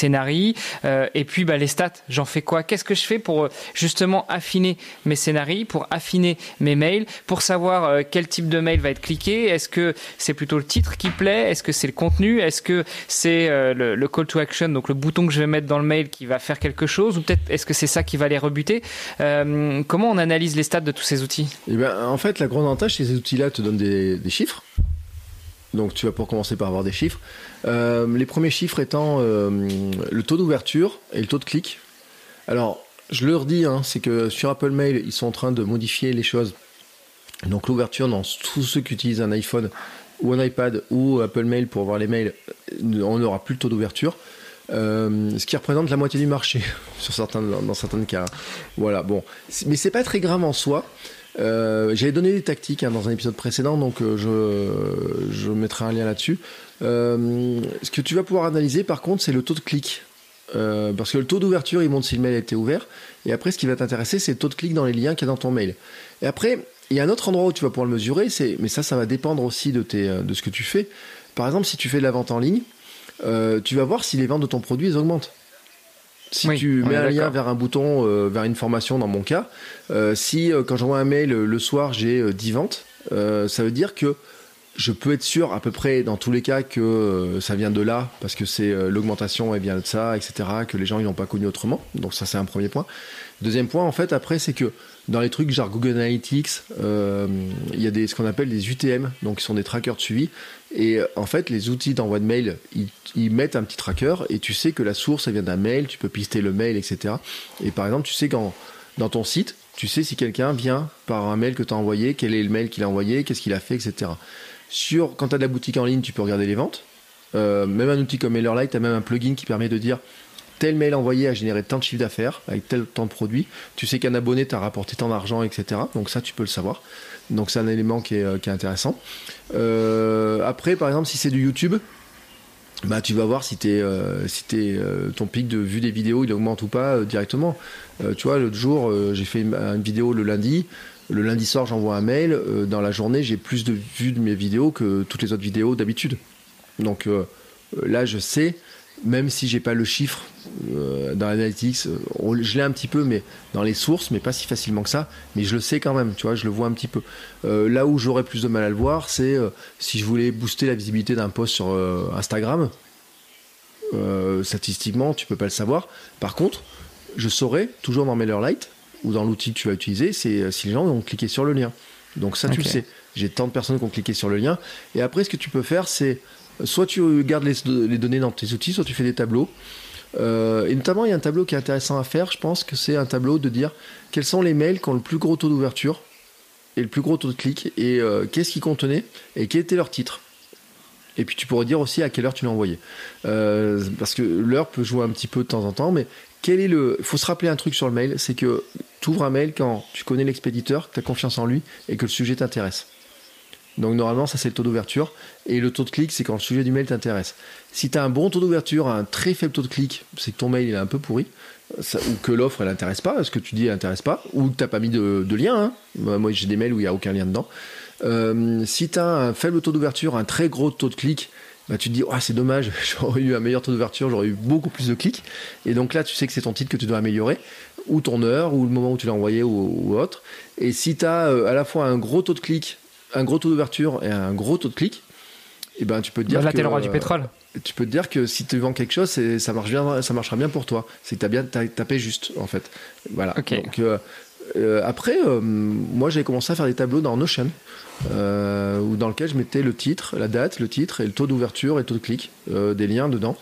euh, et puis bah, les stats, j'en fais quoi? Qu'est-ce que je fais pour euh, justement affiner mes scénarios, pour affiner mes mails, pour savoir euh, quel type de mail va être cliqué? Est-ce que c'est plutôt le titre qui plaît? Est-ce que c'est le contenu? Est-ce que c'est euh, le, call to action, donc le bouton que je vais mettre dans le mail qui va faire quelque chose? Ou peut-être est-ce que c'est ça qui va les rebuter? Euh, Comment on analyse les stats de tous ces outils? Eh ben, En fait, la grande avantage, ces outils-là te donnent des, chiffres. Donc tu vas pour commencer par avoir des chiffres. Euh, les premiers chiffres étant le taux d'ouverture et le taux de clic. Alors, je leur dis, hein, c'est que sur Apple Mail, ils sont en train de modifier les choses. Donc l'ouverture dans tous ceux qui utilisent un iPhone, ou un iPad ou Apple Mail pour voir les mails, euh, on n'aura plus le taux d'ouverture. Euh, ce qui représente la moitié du marché sur certains, dans, certains cas. Voilà, bon, mais c'est pas très grave en soi. Euh, J'avais donné des tactiques hein, dans un épisode précédent, donc je, je mettrai un lien là-dessus. Ce que tu vas pouvoir analyser, par contre, c'est le taux de clic. Parce que le taux d'ouverture, il montre si le mail a été ouvert. Et après, ce qui va t'intéresser, c'est le taux de clic dans les liens qu'il y a dans ton mail. Et après, il y a un autre endroit où tu vas pouvoir le mesurer, mais ça, ça va dépendre aussi de, tes, de ce que tu fais. Par exemple, si tu fais de la vente en ligne, euh, tu vas voir si les ventes de ton produit elles augmentent. Si Oui, tu mets un lien vers un bouton, euh, vers une formation dans mon cas, euh, si euh, quand j'envoie un mail euh, le soir j'ai euh, 10 ventes, euh, ça veut dire que je peux être sûr à peu près dans tous les cas que euh, ça vient de là, parce que c'est euh, l'augmentation elle vient de ça, etc., que les gens ils l'ont pas connu autrement. Donc ça c'est un premier point. Deuxième point en fait après c'est que dans les trucs genre Google Analytics, euh, il y a des, ce qu'on appelle des UTM, donc qui sont des trackers de suivi. Et euh, en fait, les outils d'envoi de mail, ils, mettent un petit tracker et tu sais que la source, elle vient d'un mail, tu peux pister le mail, etc. Et par exemple, tu sais qu'en dans ton site, tu sais si quelqu'un vient par un mail que tu as envoyé, quel est le mail qu'il a envoyé, qu'est-ce qu'il a fait, etc. Sur, quand tu as de la boutique en ligne, tu peux regarder les ventes. Euh, même un outil comme MailerLite, tu as même un plugin qui permet de dire tel mail envoyé a généré tant de chiffre d'affaires avec tel tant de produits. Tu sais qu'un abonné t'a rapporté tant d'argent, etc. Donc ça, tu peux le savoir. Donc c'est un élément qui est, euh, intéressant. Euh, après, par exemple, si c'est du YouTube, bah, tu vas voir si, t'es, euh, si euh, ton pic de vue des vidéos il augmente ou pas directement. Tu vois, l'autre jour, j'ai fait une, une vidéo le lundi. Le lundi soir, j'envoie un mail. Dans la journée, j'ai plus de vues de mes vidéos que toutes les autres vidéos d'habitude. Donc là, je sais, même si j'ai pas le chiffre euh, dans l'analytics, je l'ai un petit peu, mais dans les sources, mais pas si facilement que ça. Mais je le sais quand même, tu vois, je le vois un petit peu. Euh, là où j'aurais plus de mal à le voir, c'est euh, si je voulais booster la visibilité d'un post sur euh, Instagram. Statistiquement, tu peux pas le savoir. Par contre, je saurais toujours dans MailerLite ou dans l'outil que tu vas utiliser, c'est si les gens ont cliqué sur le lien. Donc ça, tu le sais. J'ai tant de personnes qui ont cliqué sur le lien. Et après, ce que tu peux faire, c'est soit tu gardes les, données dans tes outils, soit tu fais des tableaux. Euh, et notamment, il y a un tableau qui est intéressant à faire. Je pense que c'est un tableau de dire quels sont les mails qui ont le plus gros taux d'ouverture et le plus gros taux de clic et euh, qu'est-ce qu'ils contenaient et quel était leur titre. Et puis tu pourrais dire aussi à quelle heure tu l'as envoyé. Euh, parce que l'heure peut jouer un petit peu de temps en temps, mais quel est le. Il faut se rappeler un truc sur le mail, c'est que tu ouvres un mail quand tu connais l'expéditeur, que tu as confiance en lui et que le sujet t'intéresse. Donc normalement, ça c'est le taux d'ouverture. Et le taux de clic, c'est quand le sujet du mail t'intéresse. Si tu as un bon taux d'ouverture, un très faible taux de clic, c'est que ton mail il est un peu pourri. Ou que l'offre elle intéresse pas, ce que tu dis elle intéresse pas, ou que t'as pas mis de, lien. hein. Moi j'ai des mails où il n'y a aucun lien dedans. Euh, si tu as un faible taux d'ouverture, un très gros taux de clic, bah, tu te dis oh, c'est dommage, j'aurais eu un meilleur taux d'ouverture, j'aurais eu beaucoup plus de clics. Et donc là, tu sais que c'est ton titre que tu dois améliorer, ou ton heure, ou le moment où tu l'as envoyé, ou, autre. Et si tu as à la fois un gros taux de clic, un gros taux d'ouverture et un gros taux de clic, et ben tu peux te dire Bah, là, que, t'es le roi du pétrole. tu peux te dire que si tu vends quelque chose, c'est- ça, marche bien, ça marchera bien pour toi. C'est que tu as bien tapé juste, en fait. Voilà. Ok. Donc, euh, euh, après, euh, moi, j'ai commencé à faire des tableaux dans Notion, euh, où dans lequel je mettais le titre, la date, le titre et le taux d'ouverture et le taux de clic, euh, des liens dedans,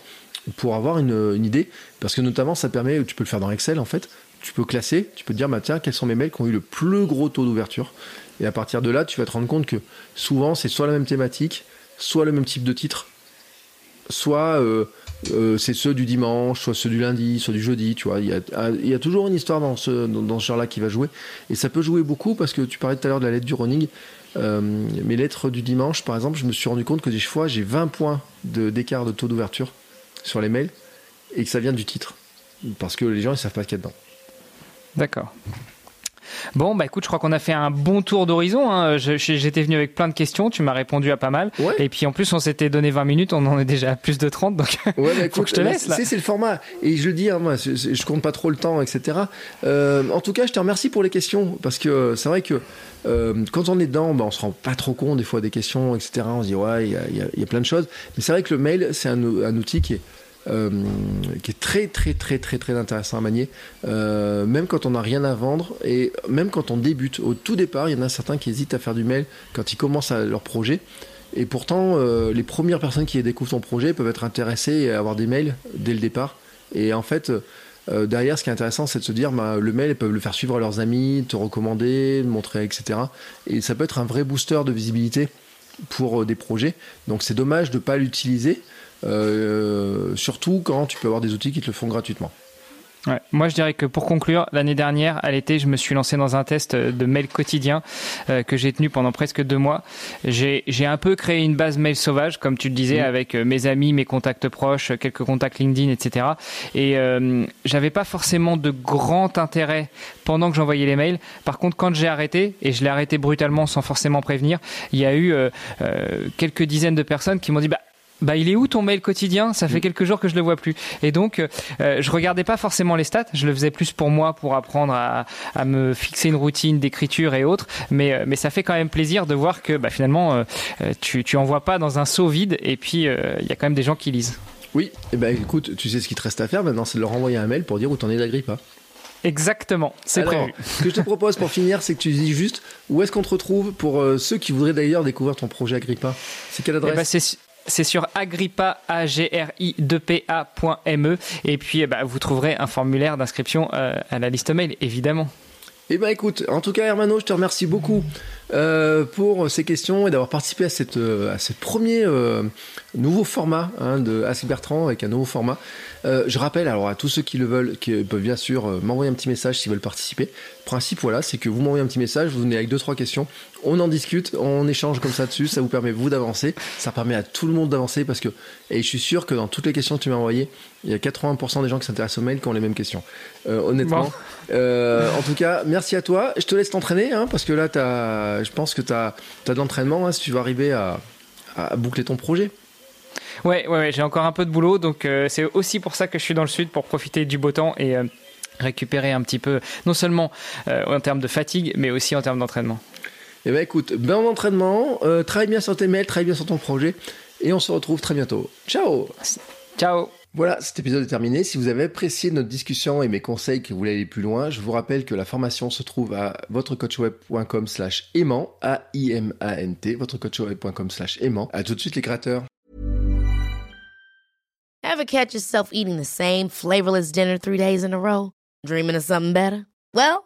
pour avoir une, une idée. Parce que notamment, ça permet, tu peux le faire dans Excel, en fait. Tu peux classer, tu peux te dire, bah, tiens, quels sont mes mails qui ont eu le plus gros taux d'ouverture. Et à partir de là, tu vas te rendre compte que souvent, c'est soit la même thématique, soit le même type de titre, soit euh, euh, c'est ceux du dimanche, soit ceux du lundi, soit du jeudi, tu vois. Il y a, il y a toujours une histoire dans ce, dans, ce genre-là qui va jouer. Et ça peut jouer beaucoup parce que tu parlais tout à l'heure de la lettre du running. Euh, mes lettres du dimanche, par exemple, je me suis rendu compte que des fois, j'ai 20 points de- d'écart de, taux d'ouverture sur les mails et que ça vient du titre. Parce que les gens, ils savent pas ce qu'il y a dedans. D'accord. Bon, bah écoute, je crois qu'on a fait un bon tour d'horizon. hein. J'étais venu avec plein de questions, tu m'as répondu à pas mal. Ouais. Et puis en plus, on s'était donné 20 minutes, on en est déjà à plus de 30. Donc... Ouais, bah, Faut écoute, que je te là, laisse, là. c'est- le format. Et je le dis, hein, moi, je compte pas trop le temps, etc. Euh, en tout cas, je te remercie pour les questions. Parce que euh, c'est vrai que euh, quand on est dedans, bah, on se rend pas trop compte des fois des questions, etc. On se dit, ouais, y y il y a plein de choses. Mais c'est vrai que le mail, c'est un, un outil qui est. euh, qui est très très très très très intéressant à manier Euh, même quand on n'a rien à vendre et même quand on débute au tout départ il y en a certains qui hésitent à faire du mail quand ils commencent à leur projet et pourtant, euh, les premières personnes qui découvrent ton projet peuvent être intéressées et avoir des mails dès le départ. Et en fait, derrière, ce qui est intéressant, c'est de se dire, bah, le mail, ils peuvent le faire suivre à leurs amis, te recommander, montrer, etc. Et ça peut être un vrai booster de visibilité pour des projets. Donc c'est dommage de ne pas l'utiliser, euh, surtout quand tu peux avoir des outils qui te le font gratuitement. Moi, je dirais que pour conclure, l'année dernière, à l'été, je me suis lancé dans un test de mail quotidien euh, que j'ai tenu pendant presque deux mois. J'ai un peu créé une base mail sauvage, comme tu le disais, mmh. avec euh, mes amis, mes contacts proches, quelques contacts LinkedIn, etc. Et euh, j'avais pas forcément de grand intérêt pendant que j'envoyais les mails. Par contre, quand j'ai arrêté, et je l'ai arrêté brutalement sans forcément prévenir, il y a eu euh, quelques dizaines de personnes qui m'ont dit bah bah il est où ton mail quotidien? Ça fait mm. quelques jours que je le vois plus. Et donc euh, je regardais pas forcément les stats, je le faisais plus pour moi pour apprendre à, à me fixer une routine d'écriture et autres. Mais euh, mais ça fait quand même plaisir de voir que bah, finalement euh, euh, tu tu envoies pas dans un seau vide et puis il y a quand même des gens qui lisent. Oui, et eh ben écoute, tu sais ce qu'il te reste à faire maintenant, c'est de leur envoyer un mail pour dire où t'en es d'Agrippa. Exactement, c'est prévu. Ce que je te propose pour finir, c'est que tu dis juste où est-ce qu'on te retrouve pour ceux qui voudraient d'ailleurs découvrir ton projet Agrippa? C'est quelle adresse? eh ben, c'est sur agrippa, a g r i p ame et puis eh ben, vous trouverez un formulaire d'inscription euh, à la liste mail, évidemment. Eh ben écoute, en tout cas Hermano, je te remercie beaucoup euh, pour ces questions et d'avoir participé à cette euh, ce premier nouveau format hein, de Ask Bertrand avec un nouveau format. Je rappelle alors à tous ceux qui le veulent, qui peuvent bien sûr m'envoyer un petit message s'ils veulent participer. Le principe voilà, c'est que vous m'envoyez un petit message, vous venez avec deux trois questions, on en discute, on échange comme ça dessus, ça vous permet vous d'avancer, ça permet à tout le monde d'avancer parce que et je suis sûr que dans toutes les questions que tu m'as envoyées, il y a 80% des gens qui s'intéressent au mail qui ont les mêmes questions. Euh, honnêtement. en tout cas, merci à toi. Je te laisse t'entraîner hein, parce que là, as, je pense que tu as, as, de l'entraînement hein, si tu vas arriver à, à boucler ton projet. Ouais, ouais, j'ai encore un peu de boulot, donc euh, c'est aussi pour ça que je suis dans le sud pour profiter du beau temps et euh, récupérer un petit peu, non seulement euh, en termes de fatigue, mais aussi en termes d'entraînement. Eh ben écoute, bon entraînement, travaille bien sur tes mails, travaille bien sur ton projet, et on se retrouve très bientôt. Ciao Ciao voilà, cet épisode est terminé. Si vous avez apprécié notre discussion et mes conseils que vous voulez aller plus loin, je vous rappelle que la formation se trouve à votrecoachweb.com slash aimant, A-I-M-A-N-T, votrecoachweb.com slash aimant. À tout de suite les créateurs. Ever catch yourself eating the same flavorless dinner three days in a row? Dreaming of something better? Well,